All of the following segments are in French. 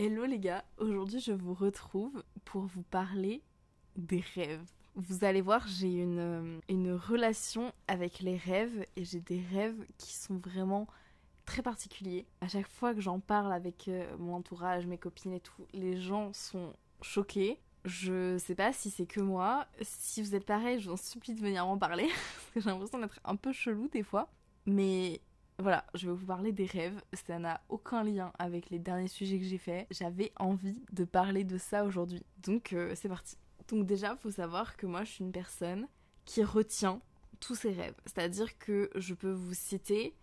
Hello les gars, aujourd'hui je vous retrouve pour vous parler des rêves. Vous allez voir, j'ai une, euh, une relation avec les rêves et j'ai des rêves qui sont vraiment très particuliers. À chaque fois que j'en parle avec euh, mon entourage, mes copines et tout, les gens sont choqués. Je sais pas si c'est que moi. Si vous êtes pareil, je vous en supplie de venir m'en parler. parce que j'ai l'impression d'être un peu chelou des fois. Mais voilà, je vais vous parler des rêves. Ça n'a aucun lien avec les derniers sujets que j'ai faits. J'avais envie de parler de ça aujourd'hui. Donc euh, c'est parti. Donc déjà, faut savoir que moi, je suis une personne qui retient tous ses rêves. C'est-à-dire que je peux vous citer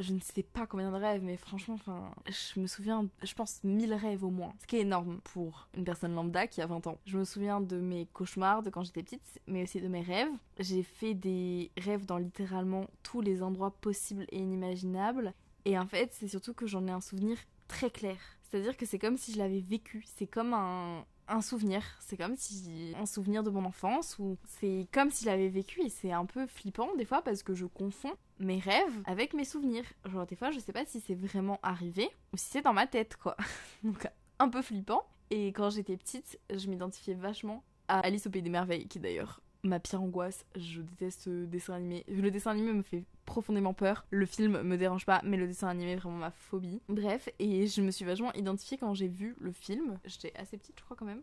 je ne sais pas combien de rêves, mais franchement, enfin, je me souviens, je pense 1000 rêves au moins. Ce qui est énorme pour une personne lambda qui a 20 ans. Je me souviens de mes cauchemars de quand j'étais petite, mais aussi de mes rêves. J'ai fait des rêves dans littéralement tous les endroits possibles et inimaginables. Et en fait, c'est surtout que j'en ai un souvenir très clair. C'est-à-dire que c'est comme si je l'avais vécu. C'est comme un, un souvenir. C'est comme si un souvenir de mon enfance ou c'est comme s'il avait vécu et c'est un peu flippant des fois parce que je confonds mes rêves avec mes souvenirs. Genre des fois je sais pas si c'est vraiment arrivé ou si c'est dans ma tête quoi. Donc un peu flippant. Et quand j'étais petite, je m'identifiais vachement à Alice au pays des merveilles qui d'ailleurs ma pire angoisse. Je déteste ce dessin animé. Le dessin animé me fait profondément peur. Le film me dérange pas, mais le dessin animé est vraiment ma phobie. Bref, et je me suis vachement identifiée quand j'ai vu le film. J'étais assez petite, je crois, quand même.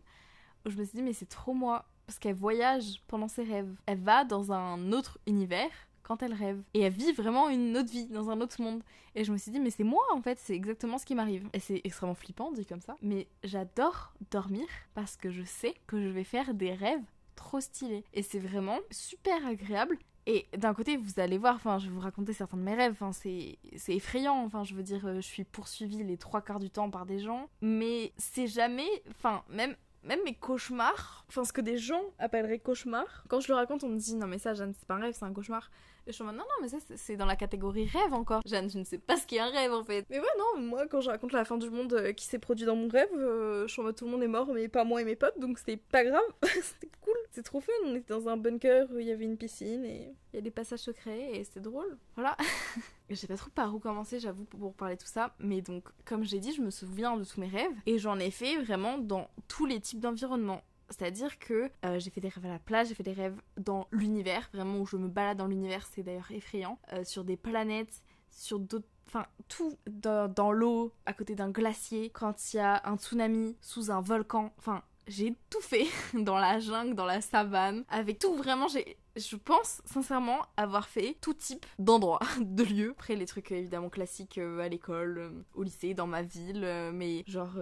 Je me suis dit, mais c'est trop moi. Parce qu'elle voyage pendant ses rêves. Elle va dans un autre univers quand elle rêve. Et elle vit vraiment une autre vie dans un autre monde. Et je me suis dit, mais c'est moi en fait, c'est exactement ce qui m'arrive. Et c'est extrêmement flippant dit comme ça. Mais j'adore dormir parce que je sais que je vais faire des rêves trop stylé. Et c'est vraiment super agréable. Et d'un côté, vous allez voir, enfin, je vais vous raconter certains de mes rêves, enfin, c'est effrayant, enfin, je veux dire, euh, je suis poursuivie les trois quarts du temps par des gens, mais c'est jamais, enfin, même, même mes cauchemars, enfin, ce que des gens appelleraient cauchemar, quand je le raconte, on me dit, non, mais ça, Jeanne, c'est pas un rêve, c'est un cauchemar. Et je suis en mode, non, non, mais ça, c'est dans la catégorie rêve encore. Jeanne, je ne sais pas ce qu'est un rêve en fait. Mais ouais, non, moi, quand je raconte la fin du monde euh, qui s'est produit dans mon rêve, euh, je suis en mode, tout le monde est mort, mais pas moi et mes potes, donc c'était pas grave. c'était cool. C'est trop fun. On était dans un bunker où il y avait une piscine et il y a des passages secrets et c'était drôle. Voilà. Je sais pas trop par où commencer, j'avoue, pour parler de tout ça. Mais donc, comme j'ai dit, je me souviens de tous mes rêves et j'en ai fait vraiment dans tous les types d'environnements. C'est-à-dire que euh, j'ai fait des rêves à la plage, j'ai fait des rêves dans l'univers, vraiment où je me balade dans l'univers, c'est d'ailleurs effrayant, euh, sur des planètes, sur d'autres enfin tout dans, dans l'eau, à côté d'un glacier, quand il y a un tsunami, sous un volcan, enfin j'ai tout fait dans la jungle, dans la savane, avec tout vraiment j'ai je pense sincèrement avoir fait tout type d'endroits, de lieux. Après les trucs évidemment classiques euh, à l'école, euh, au lycée, dans ma ville, euh, mais genre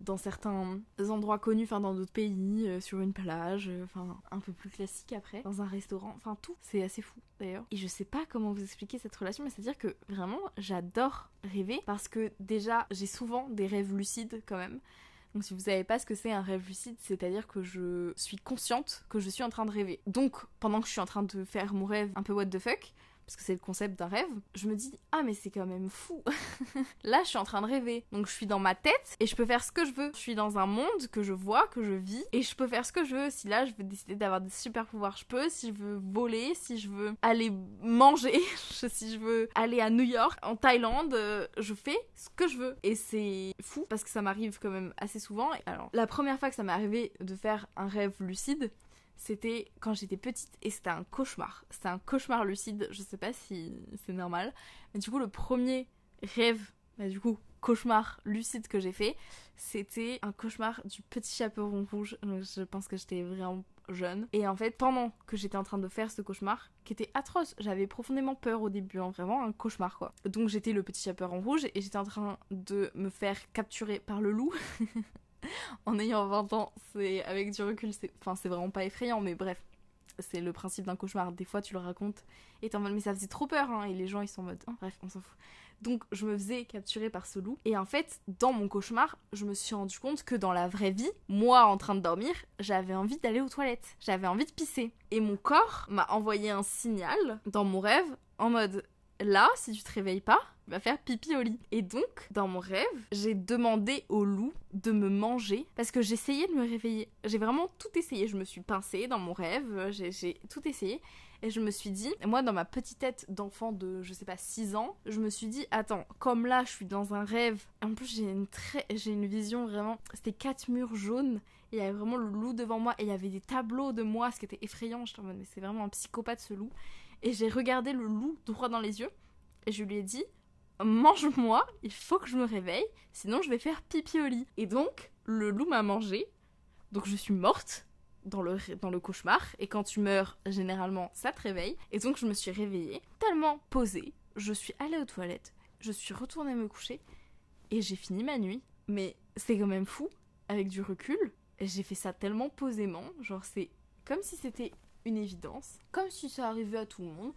dans, certains endroits connus, enfin dans d'autres pays, sur une plage, enfin un peu plus classique après, dans un restaurant, enfin tout. C'est assez fou d'ailleurs. Et je sais pas comment vous expliquer cette relation, mais c'est-à-dire que vraiment j'adore rêver parce que déjà j'ai souvent des rêves lucides quand même. Donc si vous savez pas ce que c'est un rêve lucide, c'est-à-dire que je suis consciente que je suis en train de rêver. Donc pendant que je suis en train de faire mon rêve un peu what the fuck, parce que c'est le concept d'un rêve, je me dis ah mais c'est quand même fou. Là, je suis en train de rêver. Donc je suis dans ma tête et je peux faire ce que je veux. Je suis dans un monde que je vois, que je vis et je peux faire ce que je veux. Si là, je veux décider d'avoir des super pouvoirs, je peux. Si je veux voler, si je veux aller manger, si je veux aller à New York, en Thaïlande, euh, je fais ce que je veux. Et c'est fou parce que ça m'arrive quand même assez souvent. Alors, la première fois que ça m'est arrivé de faire un rêve lucide, c'était quand j'étais petite et c'était un cauchemar. C'était un cauchemar lucide, je sais pas si c'est normal. Mais du coup, le premier rêve, bah, du coup, cauchemar lucide que j'ai fait, c'était un cauchemar du petit chaperon rouge. je pense que j'étais vraiment jeune. Et en fait, pendant que j'étais en train de faire ce cauchemar, qui était atroce, j'avais profondément peur au début, hein, vraiment un cauchemar quoi. Donc j'étais le petit chaperon rouge et j'étais en train de me faire capturer par le loup. en ayant 20 ans, c'est avec du recul, c'est enfin c'est vraiment pas effrayant, mais bref, c'est le principe d'un cauchemar. Des fois, tu le racontes et t'es en mode mais ça faisait trop peur, hein, et les gens ils sont en mode oh, bref, on s'en fout. Donc je me faisais capturer par ce loup et en fait, dans mon cauchemar, je me suis rendu compte que dans la vraie vie, moi en train de dormir, j'avais envie d'aller aux toilettes, j'avais envie de pisser et mon corps m'a envoyé un signal dans mon rêve en mode là, si tu te réveilles pas, va faire pipi au lit. Et donc, dans mon rêve, j'ai demandé au loup de me manger parce que j'essayais de me réveiller. J'ai vraiment tout essayé. Je me suis pincée dans mon rêve, j'ai tout essayé. Et je me suis dit, moi dans ma petite tête d'enfant de, je sais pas, 6 ans, je me suis dit, attends, comme là je suis dans un rêve, en plus j'ai une, très, une vision vraiment, c'était quatre murs jaunes, il y avait vraiment le loup devant moi, et il y avait des tableaux de moi, ce qui était effrayant, je en mode, mais c'est vraiment un psychopathe ce loup. Et j'ai regardé le loup droit dans les yeux, et je lui ai dit, mange-moi, il faut que je me réveille, sinon je vais faire pipi au lit. Et donc, le loup m'a mangé, donc je suis morte dans le, dans le cauchemar, et quand tu meurs, généralement, ça te réveille. Et donc je me suis réveillée, tellement posée, je suis allée aux toilettes, je suis retournée me coucher, et j'ai fini ma nuit. Mais c'est quand même fou, avec du recul, j'ai fait ça tellement posément, genre c'est comme si c'était une évidence, comme si ça arrivait à tout le monde,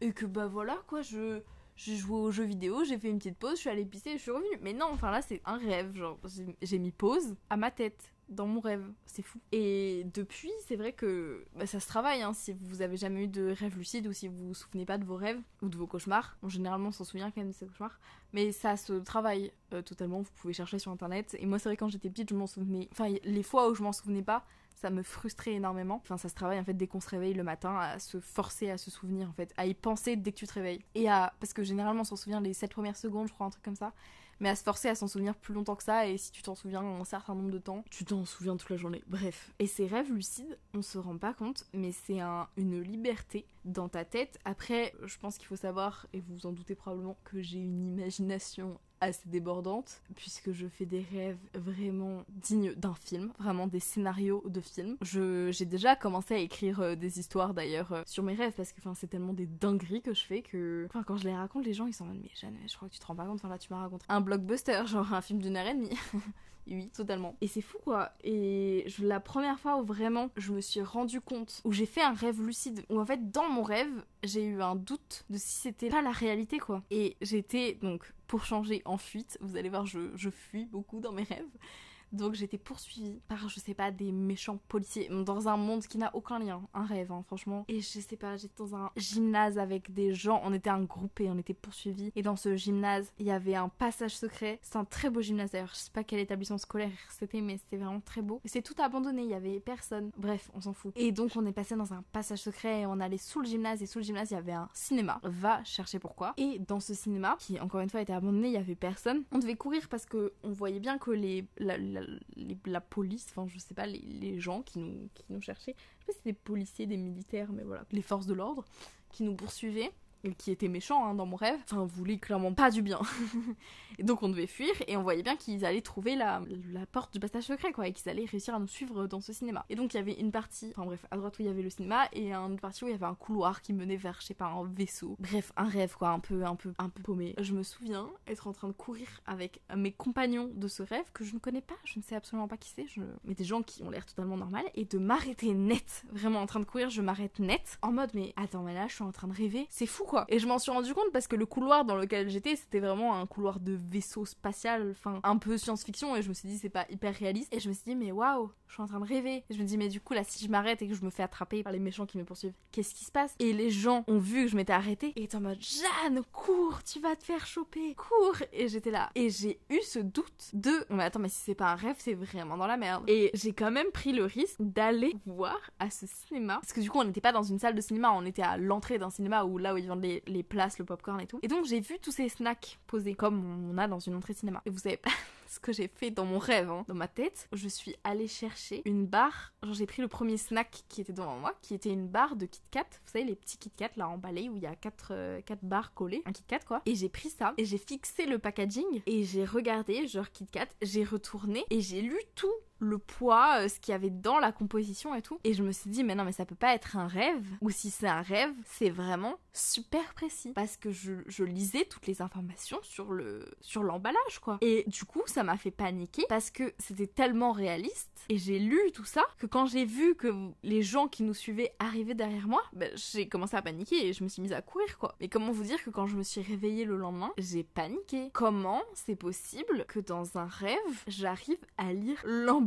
et que bah voilà quoi, je j'ai joué aux jeux vidéo, j'ai fait une petite pause, je suis allée pisser et je suis revenue. Mais non, enfin là c'est un rêve, genre j'ai mis pause à ma tête dans mon rêve, c'est fou. Et depuis, c'est vrai que bah, ça se travaille, hein, si vous avez jamais eu de rêve lucide ou si vous vous souvenez pas de vos rêves ou de vos cauchemars. généralement, on s'en souvient quand même de ces cauchemars, mais ça se travaille euh, totalement, vous pouvez chercher sur internet. Et moi, c'est vrai, quand j'étais petite, je m'en souvenais. Enfin, les fois où je m'en souvenais pas, ça me frustrait énormément. Enfin, ça se travaille en fait dès qu'on se réveille le matin à se forcer à se souvenir en fait, à y penser dès que tu te réveilles. Et à. Parce que généralement on s'en souvient les 7 premières secondes, je crois, un truc comme ça. Mais à se forcer à s'en souvenir plus longtemps que ça, et si tu t'en souviens un certain nombre de temps, tu t'en souviens toute la journée. Bref. Et ces rêves lucides, on se rend pas compte, mais c'est un, une liberté dans ta tête. Après, je pense qu'il faut savoir, et vous vous en doutez probablement, que j'ai une imagination assez débordante puisque je fais des rêves vraiment dignes d'un film, vraiment des scénarios de film. j'ai déjà commencé à écrire euh, des histoires d'ailleurs euh, sur mes rêves parce que c'est tellement des dingueries que je fais que quand je les raconte les gens ils sont en mode mais je crois que tu te rends pas compte enfin là tu m'as raconté un blockbuster genre un film d'une heure et demie. oui, totalement. Et c'est fou quoi. Et la première fois où vraiment je me suis rendu compte, où j'ai fait un rêve lucide, où en fait dans mon rêve, j'ai eu un doute de si c'était pas la réalité quoi. Et j'étais donc pour changer en fuite, vous allez voir, je, je fuis beaucoup dans mes rêves. Donc j'étais poursuivie par, je sais pas, des méchants policiers dans un monde qui n'a aucun lien. Un rêve, hein, franchement. Et je sais pas, j'étais dans un gymnase avec des gens. On était un groupe et on était poursuivis. Et dans ce gymnase, il y avait un passage secret. C'est un très beau gymnase d'ailleurs. Je sais pas quel établissement scolaire c'était, mais c'était vraiment très beau. C'est tout abandonné, il y avait personne. Bref, on s'en fout. Et donc on est passé dans un passage secret et on allait sous le gymnase. Et sous le gymnase, il y avait un cinéma. Va chercher pourquoi. Et dans ce cinéma, qui encore une fois était abandonné, il y avait personne. On devait courir parce que on voyait bien que les, police, enfin je sais pas, les, gens qui nous, qui nous cherchaient, je sais pas si c'était des policiers, des militaires, mais voilà, les forces de l'ordre, qui nous poursuivaient qui était méchant hein, dans mon rêve, enfin voulait clairement pas du bien. et donc on devait fuir et on voyait bien qu'ils allaient trouver la, la porte du passage secret quoi et qu'ils allaient réussir à nous suivre dans ce cinéma. Et donc il y avait une partie, enfin bref, à droite où il y avait le cinéma et une partie où il y avait un couloir qui menait vers je sais pas un vaisseau. Bref, un rêve quoi, un peu un peu un peu paumé. Je me souviens être en train de courir avec mes compagnons de ce rêve que je ne connais pas, je ne sais absolument pas qui c'est, mais des gens qui ont l'air totalement normal et de m'arrêter net, vraiment en train de courir, je m'arrête net en mode mais attends mais là je suis en train de rêver, c'est fou et je m'en suis rendu compte parce que le couloir dans lequel j'étais, c'était vraiment un couloir de vaisseau spatial, enfin un peu science-fiction et je me suis dit c'est pas hyper réaliste. Et je me suis dit mais waouh, je suis en train de rêver. Et je me dis mais du coup là si je m'arrête et que je me fais attraper par les méchants qui me poursuivent, qu'est-ce qui se passe? Et les gens ont vu que je m'étais arrêtée et étaient en mode Jeanne, cours, tu vas te faire choper, cours. Et j'étais là. Et j'ai eu ce doute de mais attends mais si c'est pas un rêve, c'est vraiment dans la merde. Et j'ai quand même pris le risque d'aller voir à ce cinéma. Parce que du coup on n'était pas dans une salle de cinéma, on était à l'entrée d'un cinéma où là où ils vendent les, places, le popcorn et tout. Et donc j'ai vu tous ces snacks posés comme on a dans une entrée cinéma. Et vous savez ce que j'ai fait dans mon rêve, hein. dans ma tête. Je suis allée chercher une barre. Genre j'ai pris le premier snack qui était devant moi, qui était une barre de Kit Kat. Vous savez les petits Kit Kat là emballés où il y a 4 euh, quatre, barres collées, un Kit Kat quoi. Et j'ai pris ça et j'ai fixé le packaging et j'ai regardé genre Kit Kat. J'ai retourné et j'ai lu tout le poids, euh, ce qu'il y avait dans la composition et tout. Et je me suis dit, mais non, mais ça peut pas être un rêve. Ou si c'est un rêve, c'est vraiment super précis. Parce que je, lisais toutes les informations sur le sur l'emballage, quoi. Et du coup, ça m'a fait paniquer parce que c'était tellement réaliste et j'ai lu tout ça que quand j'ai vu que les gens qui nous suivaient arrivaient derrière moi, ben, j'ai commencé à paniquer et je me suis mise à courir quoi. Mais comment vous dire que quand je me suis réveillée le lendemain, j'ai paniqué. Comment c'est possible que dans un rêve, j'arrive à lire l'emballage,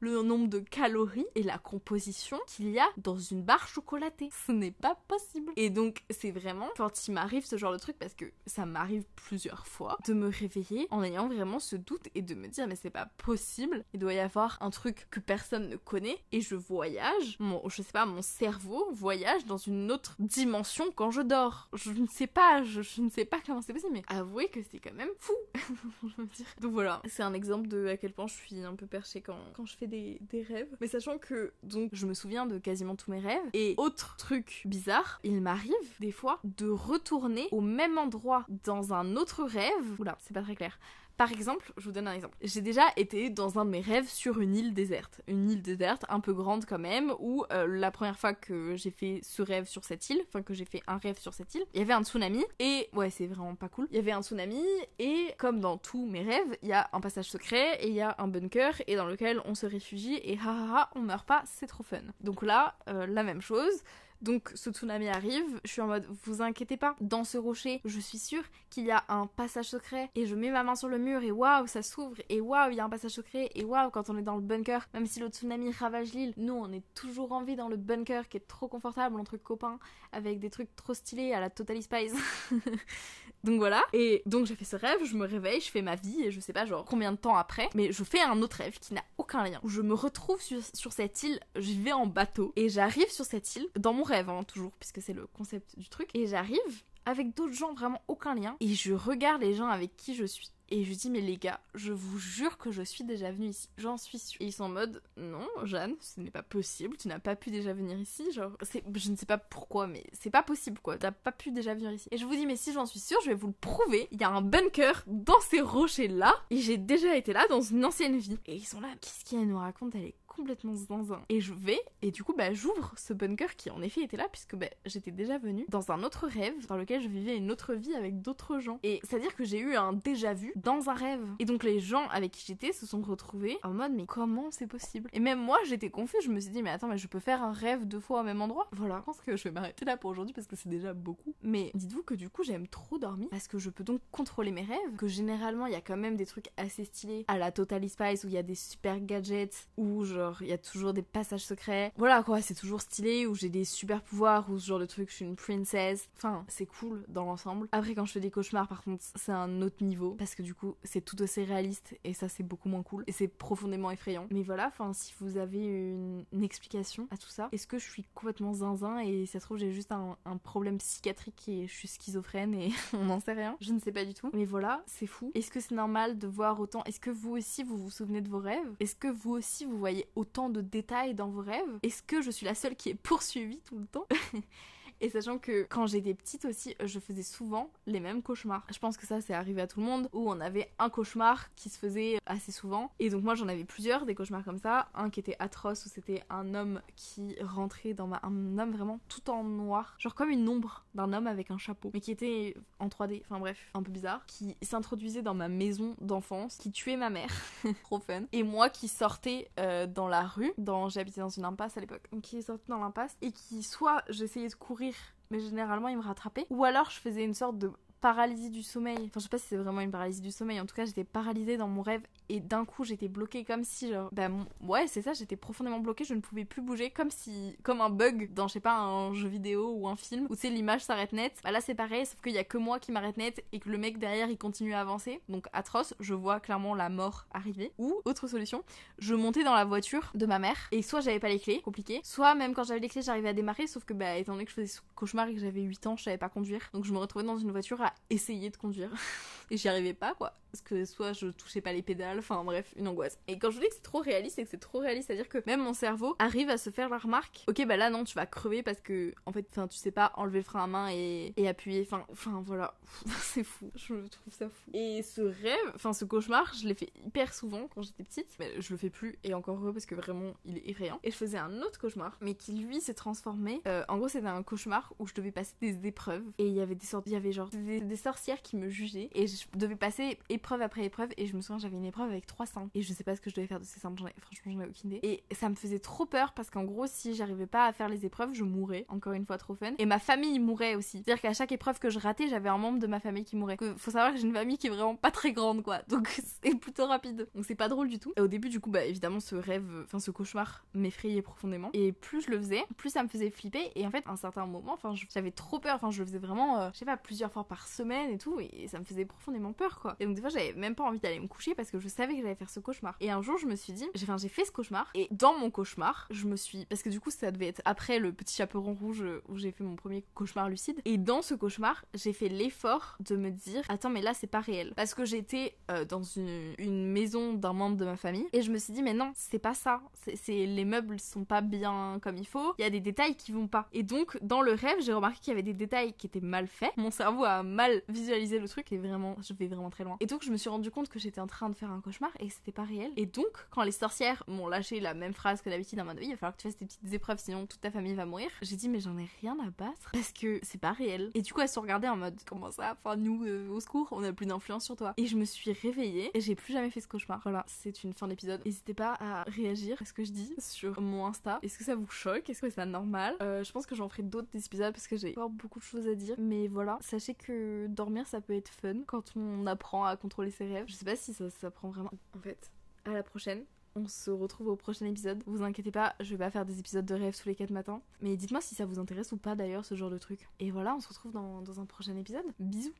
le nombre de calories et la composition qu'il y a dans une barre chocolatée Ce n'est pas possible. Et donc c'est vraiment quand il m'arrive ce genre de truc parce que ça m'arrive plusieurs fois de me réveiller en ayant vraiment ce doute et de me dire mais c'est pas possible. Il doit y avoir un truc que personne ne connaît et je voyage. Mon, je sais pas, mon cerveau voyage dans une autre dimension quand je dors. Je ne sais pas, je, ne sais pas comment c'est possible, mais avouez que c'est quand même fou. Donc voilà, c'est un exemple de à quel point je suis un peu perchée quand, je fais des, des rêves. Mais sachant que donc je me souviens de quasiment tous mes rêves. Et autre truc bizarre, il m'arrive des fois de retourner au même endroit dans un autre rêve. Oula, c'est pas très clair. Par exemple, je vous donne un exemple. J'ai déjà été dans un de mes rêves sur une île déserte. Une île déserte un peu grande quand même, où euh, la première fois que j'ai fait ce rêve sur cette île, enfin que j'ai fait un rêve sur cette île, il y avait un tsunami et ouais c'est vraiment pas cool. Il y avait un tsunami et comme dans tous mes rêves, il y a un passage secret et il y a un bunker et dans lequel on se réfugie et ha ha ha on meurt pas, c'est trop fun. Donc là, euh, la même chose. Donc ce tsunami arrive, je suis en mode vous inquiétez pas, dans ce rocher, je suis sûre qu'il y a un passage secret et je mets ma main sur le mur et waouh, ça s'ouvre et waouh, il y a un passage secret et waouh, quand on est dans le bunker, même si le tsunami ravage l'île, nous on est toujours en vie dans le bunker qui est trop confortable entre copains avec des trucs trop stylés à la Totally Spice. donc voilà, et donc j'ai fait ce rêve, je me réveille, je fais ma vie et je sais pas genre combien de temps après, mais je fais un autre rêve qui n'a aucun lien. Je me retrouve sur, sur cette île, j'y vais en bateau et j'arrive sur cette île dans mon rêve, hein, toujours, puisque c'est le concept du truc. Et j'arrive avec d'autres gens, vraiment aucun lien. Et je regarde les gens avec qui je suis. Et je dis, mais les gars, je vous jure que je suis déjà venue ici. J'en suis sûre. Et ils sont en mode, non, Jeanne, ce n'est pas possible. Tu n'as pas pu déjà venir ici. Genre, je ne sais pas pourquoi, mais c'est pas possible, quoi. T'as pas pu déjà venir ici. Et je vous dis, mais si j'en suis sûre, je vais vous le prouver. Il y a un bunker dans ces rochers-là. Et j'ai déjà été là dans une ancienne vie. Et ils sont là, qu'est-ce qu'elle nous raconte Elle est complètement zinzin. Et je vais, et du coup, bah, j'ouvre ce bunker qui en effet était là, puisque bah, j'étais déjà venue dans un autre rêve dans lequel je vivais une autre vie avec d'autres gens. Et c'est-à-dire que j'ai eu un déjà vu dans un rêve. Et donc les gens avec qui j'étais se sont retrouvés en mode, mais comment c'est possible? Et même moi, j'étais confuse, je me suis dit, mais attends, mais je peux faire un rêve deux fois au même endroit? Voilà, je pense que je vais m'arrêter là pour aujourd'hui parce que c'est déjà beaucoup. Mais dites-vous que du coup, j'aime trop dormir parce que je peux donc contrôler mes rêves, que généralement, il y a quand même des trucs assez stylés à la Totally Spice où il y a des super gadgets, où il y a toujours des passages secrets. Voilà quoi, c'est toujours stylé, où j'ai des super pouvoirs, ou ce genre de truc, je suis une princesse. Enfin, c'est cool dans l'ensemble. Après, quand je fais des cauchemars, par contre, c'est un autre niveau, parce que du coup, c'est tout aussi réaliste, et ça, c'est beaucoup moins cool, et c'est profondément effrayant. Mais voilà, enfin, si vous avez une, explication à tout ça, est-ce que je suis complètement zinzin, et ça se trouve, j'ai juste un, un problème psychiatrique, et je suis schizophrène, et on n'en sait rien. Je ne sais pas du tout. Mais voilà, c'est fou. Est-ce que c'est normal de voir autant? Est-ce que vous aussi, vous vous souvenez de vos rêves? Est-ce que vous aussi, vous voyez autant de détails dans vos rêves? Est-ce que je suis la seule qui est poursuivie tout le temps? Et sachant que quand j'étais petite aussi, je faisais souvent les mêmes cauchemars. Je pense que ça, c'est arrivé à tout le monde, où on avait un cauchemar qui se faisait assez souvent. Et donc moi, j'en avais plusieurs, des cauchemars comme ça. Un qui était atroce, où c'était un homme qui rentrait dans ma... Un homme vraiment tout en noir. Genre comme une ombre d'un homme avec un chapeau. Mais qui était en 3D, enfin bref, un peu bizarre. Qui s'introduisait dans ma maison d'enfance, qui tuait ma mère. Trop fun. Et moi qui sortais euh, dans la rue, dans... j'habitais dans une impasse à l'époque, qui sortait dans l'impasse, et qui soit j'essayais de courir mais généralement il me rattrapait. Ou alors je faisais une sorte de paralysie du sommeil. Enfin, je sais pas si c'est vraiment une paralysie du sommeil. En tout cas, j'étais paralysée dans mon rêve et d'un coup, j'étais bloquée comme si, genre, bah, ouais, c'est ça, j'étais profondément bloquée. Je ne pouvais plus bouger comme si, comme un bug dans, je sais pas, un jeu vidéo ou un film où, tu sais, l'image s'arrête net. Bah là, c'est pareil, sauf qu'il y a que moi qui m'arrête net et que le mec derrière, il continue à avancer. Donc, atroce, je vois clairement la mort arriver. Ou, autre solution, je montais dans la voiture de ma mère et soit j'avais pas les clés, compliqué, soit même quand j'avais les clés, j'arrivais à démarrer, sauf que, bah, étant donné que je faisais ce cauchemar et que j'avais 8 ans, je savais pas conduire. Donc, je me retrouvais dans une voiture essayer de conduire. et j'y arrivais pas, quoi. Parce que soit je touchais pas les pédales, enfin bref, une angoisse. Et quand je vous dis que c'est trop réaliste, c'est que c'est trop réaliste, c'est-à-dire que même mon cerveau arrive à se faire la remarque, ok bah là non, tu vas crever parce que en fait, enfin tu sais pas enlever le frein à main et, et appuyer, enfin, enfin voilà, c'est fou, je trouve ça fou. Et ce rêve, enfin ce cauchemar, je l'ai fait hyper souvent quand j'étais petite, mais je le fais plus et encore heureux parce que vraiment il est effrayant. Et je faisais un autre cauchemar, mais qui lui s'est transformé. Euh, en gros, c'était un cauchemar où je devais passer des épreuves et il y avait des sortes, il y avait genre des, des sorcières qui me jugeaient et je devais passer épreuve après épreuve et je me souviens j'avais une épreuve avec 3 simples et je sais pas ce que je devais faire de ces simples, franchement j'en ai aucune idée. Et ça me faisait trop peur parce qu'en gros si j'arrivais pas à faire les épreuves je mourais, encore une fois trop fun. Et ma famille mourait aussi. C'est-à-dire qu'à chaque épreuve que je ratais j'avais un membre de ma famille qui mourait. faut savoir que j'ai une famille qui est vraiment pas très grande quoi, donc c'est plutôt rapide. Donc c'est pas drôle du tout. Et au début du coup bah évidemment ce rêve, enfin ce cauchemar m'effrayait profondément. Et plus je le faisais, plus ça me faisait flipper. Et en fait à un certain moment, enfin j'avais trop peur, enfin je le faisais vraiment, euh, je sais pas, plusieurs fois par semaine et tout. Et ça me faisait profondément peur quoi. Et donc des fois j'avais même pas envie d'aller me coucher parce que je savais que j'allais faire ce cauchemar. Et un jour je me suis dit, j'ai j'ai fait ce cauchemar. Et dans mon cauchemar, je me suis, parce que du coup ça devait être après le petit chaperon rouge où j'ai fait mon premier cauchemar lucide. Et dans ce cauchemar, j'ai fait l'effort de me dire, attends mais là c'est pas réel. Parce que j'étais euh, dans une, une maison d'un membre de ma famille et je me suis dit mais non c'est pas ça. C'est les meubles sont pas bien comme il faut. Il y a des détails qui vont pas. Et donc dans le rêve j'ai remarqué qu'il y avait des détails qui étaient mal faits. Mon cerveau a mal visualisé le truc et vraiment je vais vraiment très loin. Et donc je me suis rendu compte que j'étais en train de faire un cauchemar et c'était pas réel. Et donc quand les sorcières m'ont lâché la même phrase que d'habitude en mode oui il va falloir que tu fasses tes petites épreuves sinon toute ta famille va mourir. J'ai dit mais j'en ai rien à battre parce que c'est pas réel. Et du coup elles se regardaient en mode comment ça? Enfin nous euh, au secours on a plus d'influence sur toi. Et je me suis réveillée et j'ai plus jamais fait ce cauchemar. Voilà c'est une fin d'épisode. N'hésitez pas à réagir à ce que je dis sur mon Insta. Est-ce que ça vous choque? Est-ce que c'est normal? Euh, Je pense que j'en ferai d'autres épisodes parce que j'ai encore beaucoup de choses à dire. Mais voilà, sachez que dormir ça peut être fun quand on apprend à contrôler ses rêves. Je sais pas si ça s'apprend vraiment. En fait, à la prochaine. On se retrouve au prochain épisode. Vous inquiétez pas, je vais pas faire des épisodes de rêves tous les 4 matins. Mais dites-moi si ça vous intéresse ou pas d'ailleurs ce genre de truc. Et voilà, on se retrouve dans, dans un prochain épisode. Bisous